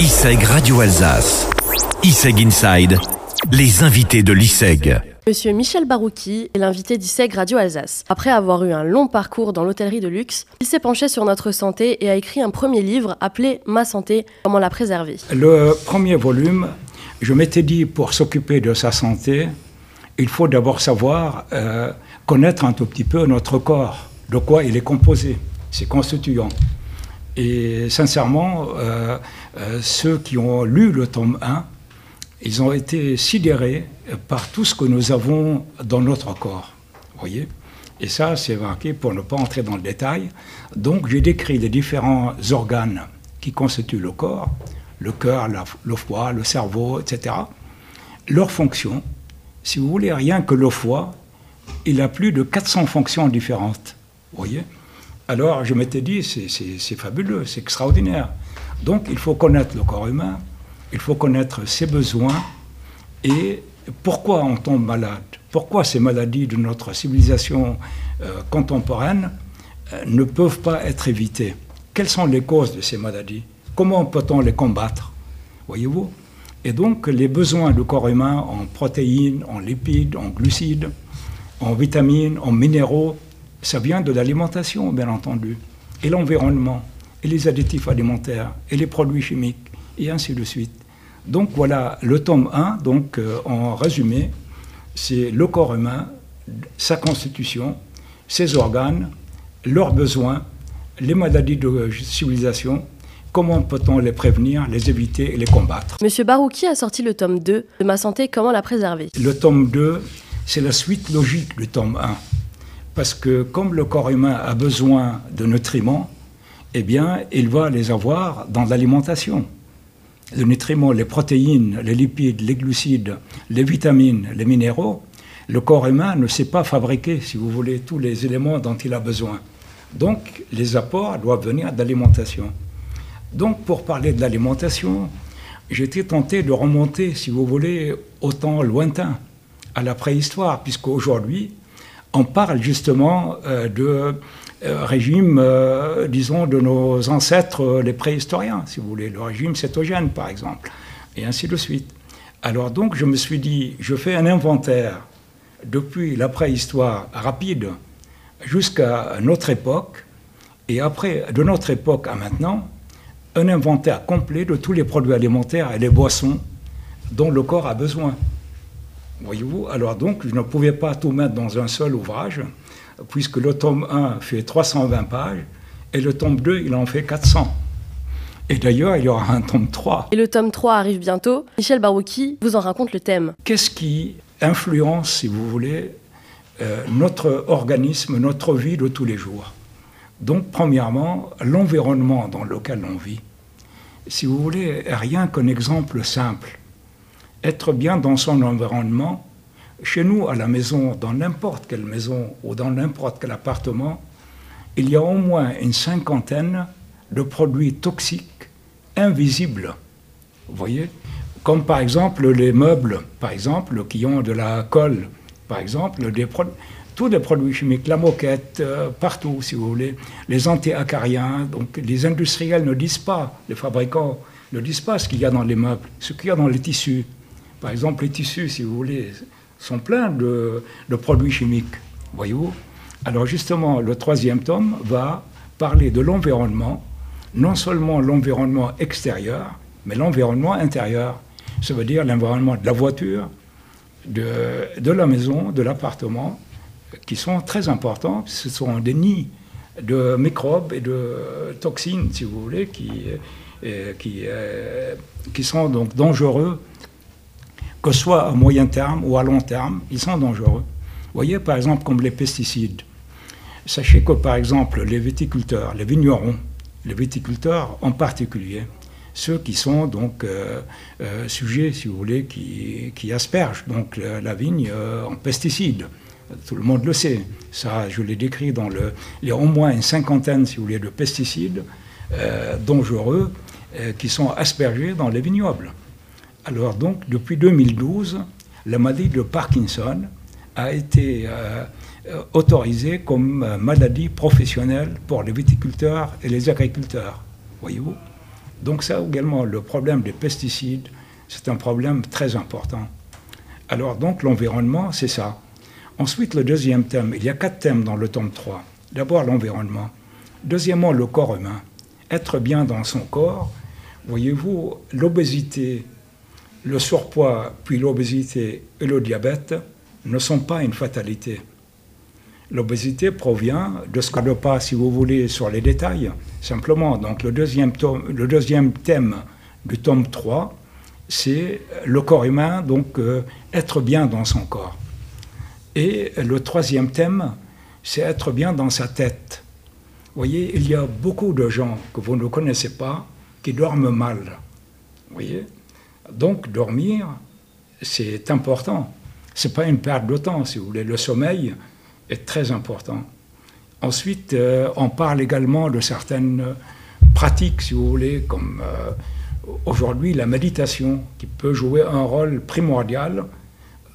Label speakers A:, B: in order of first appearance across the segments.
A: ISEG Radio Alsace. ISEG Inside. Les invités de l'ISEG.
B: Monsieur Michel Barouki est l'invité d'ISEG Radio Alsace. Après avoir eu un long parcours dans l'hôtellerie de luxe, il s'est penché sur notre santé et a écrit un premier livre appelé Ma santé, comment la préserver.
C: Le premier volume, je m'étais dit pour s'occuper de sa santé, il faut d'abord savoir euh, connaître un tout petit peu notre corps, de quoi il est composé, ses constituants. Et sincèrement, euh, euh, ceux qui ont lu le tome 1, ils ont été sidérés par tout ce que nous avons dans notre corps. voyez Et ça, c'est marqué pour ne pas entrer dans le détail. Donc, j'ai décrit les différents organes qui constituent le corps, le cœur, le foie, le cerveau, etc. Leurs fonctions, si vous voulez, rien que le foie, il a plus de 400 fonctions différentes. voyez alors je m'étais dit, c'est fabuleux, c'est extraordinaire. Donc il faut connaître le corps humain, il faut connaître ses besoins. Et pourquoi on tombe malade, pourquoi ces maladies de notre civilisation euh, contemporaine euh, ne peuvent pas être évitées? Quelles sont les causes de ces maladies? Comment peut-on les combattre? Voyez-vous? Et donc les besoins du corps humain en protéines, en lipides, en glucides, en vitamines, en minéraux, ça vient de l'alimentation, bien entendu, et l'environnement, et les additifs alimentaires, et les produits chimiques, et ainsi de suite. Donc voilà, le tome 1, donc, euh, en résumé, c'est le corps humain, sa constitution, ses organes, leurs besoins, les maladies de civilisation, comment peut-on les prévenir, les éviter et les combattre.
B: Monsieur Barouki a sorti le tome 2 de Ma santé, comment la préserver?
C: Le tome 2, c'est la suite logique du tome 1 parce que comme le corps humain a besoin de nutriments, eh bien, il va les avoir dans l'alimentation. Les nutriments, les protéines, les lipides, les glucides, les vitamines, les minéraux, le corps humain ne sait pas fabriquer, si vous voulez, tous les éléments dont il a besoin. Donc, les apports doivent venir d'alimentation. Donc, pour parler de l'alimentation, j'étais tenté de remonter, si vous voulez, au temps lointain, à la préhistoire, puisqu'aujourd'hui, on parle justement euh, de euh, régime, euh, disons, de nos ancêtres, les préhistoriens, si vous voulez, le régime cétogène, par exemple, et ainsi de suite. Alors donc, je me suis dit, je fais un inventaire depuis la préhistoire rapide jusqu'à notre époque, et après, de notre époque à maintenant, un inventaire complet de tous les produits alimentaires et les boissons dont le corps a besoin. Voyez-vous Alors donc, je ne pouvais pas tout mettre dans un seul ouvrage, puisque le tome 1 fait 320 pages, et le tome 2, il en fait 400. Et d'ailleurs, il y aura un tome 3.
B: Et le tome 3 arrive bientôt. Michel Barouki vous en raconte le thème.
C: Qu'est-ce qui influence, si vous voulez, euh, notre organisme, notre vie de tous les jours? Donc, premièrement, l'environnement dans lequel on vit. Si vous voulez, rien qu'un exemple simple être bien dans son environnement, chez nous, à la maison, dans n'importe quelle maison ou dans n'importe quel appartement, il y a au moins une cinquantaine de produits toxiques invisibles. Vous voyez? Comme par exemple les meubles, par exemple, qui ont de la colle, par exemple, des tous les produits chimiques, la moquette, euh, partout, si vous voulez, les anti-acariens. Donc les industriels ne disent pas, les fabricants ne disent pas ce qu'il y a dans les meubles, ce qu'il y a dans les tissus. Par exemple, les tissus, si vous voulez, sont pleins de, produits chimiques. Voyez-vous Alors justement, le troisième tome va parler de l'environnement, non seulement l'environnement extérieur, mais l'environnement intérieur. Ça veut dire l'environnement de la voiture, de, la maison, de l'appartement, qui sont très importants. Ce sont des nids de microbes et de toxines, si vous voulez, qui, euh, euh, qui sont donc dangereux que ce soit à moyen terme ou à long terme, ils sont dangereux. Vous voyez, par exemple, comme les pesticides. Sachez que, par exemple, les viticulteurs, les vignerons, les viticulteurs en particulier, ceux qui sont donc euh, euh, sujets, si vous voulez, qui, aspergent donc la, vigne euh, en pesticides. Tout le monde le sait. Ça, je l'ai décrit dans le. Il y a au moins une cinquantaine, si vous voulez, de pesticides dangereux qui sont aspergés dans les vignobles. Alors donc, depuis 2012, la maladie de Parkinson a été euh, autorisée comme euh, maladie professionnelle pour les viticulteurs et les agriculteurs. Voyez-vous? Donc ça également, le problème des pesticides, c'est un problème très important. Alors donc l'environnement, c'est ça. Ensuite, le deuxième thème, il y a quatre thèmes dans le tome 3. D'abord l'environnement. Deuxièmement, le corps humain. Être bien dans son corps. Voyez-vous, l'obésité, le surpoids, puis l'obésité et le diabète ne sont pas une fatalité. L'obésité provient de ce que ne pas, si vous voulez, sur les détails, simplement. Donc le deuxième, le deuxième thème du tome 3, c'est le corps humain, donc euh, être bien dans son corps. Et le troisième thème, c'est être bien dans sa tête. Vous voyez, il y a beaucoup de gens que vous ne connaissez pas qui dorment mal. Vous voyez? Donc dormir, c'est important. Ce n'est pas une perte de temps, si vous voulez. Le sommeil est très important. Ensuite, euh, on parle également de certaines pratiques, si vous voulez, comme euh, aujourd'hui la méditation, qui peut jouer un rôle primordial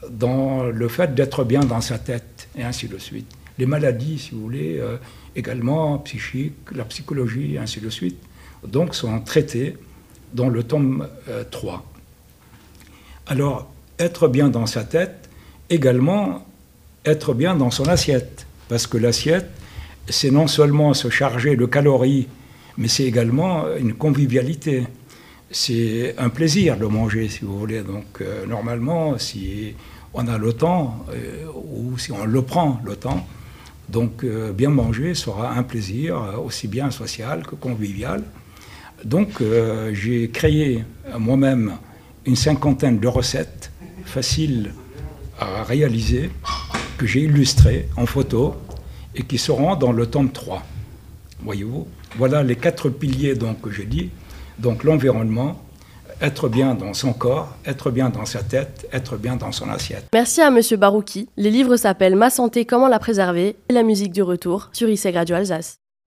C: dans le fait d'être bien dans sa tête, et ainsi de suite. Les maladies, si vous voulez, euh, également psychiques, la psychologie, et ainsi de suite, donc sont traitées dans le tome 3. Alors, être bien dans sa tête, également être bien dans son assiette. Parce que l'assiette, c'est non seulement se charger de calories, mais c'est également une convivialité. C'est un plaisir de manger, si vous voulez. Donc, euh, normalement, si on a le temps, euh, ou si on le prend, le temps, donc euh, bien manger sera un plaisir aussi bien social que convivial. Donc, j'ai créé moi-même une cinquantaine de recettes faciles à réaliser que j'ai illustrées en photo et qui seront dans le tome 3. Voyez-vous Voilà les quatre piliers donc, que j'ai dit. Donc l'environnement, être bien dans son corps, être bien dans sa tête, être bien dans son assiette.
B: Merci à Monsieur Barouki. Les livres s'appellent Ma santé, comment la préserver et la musique du retour sur ICEG Radio Alsace.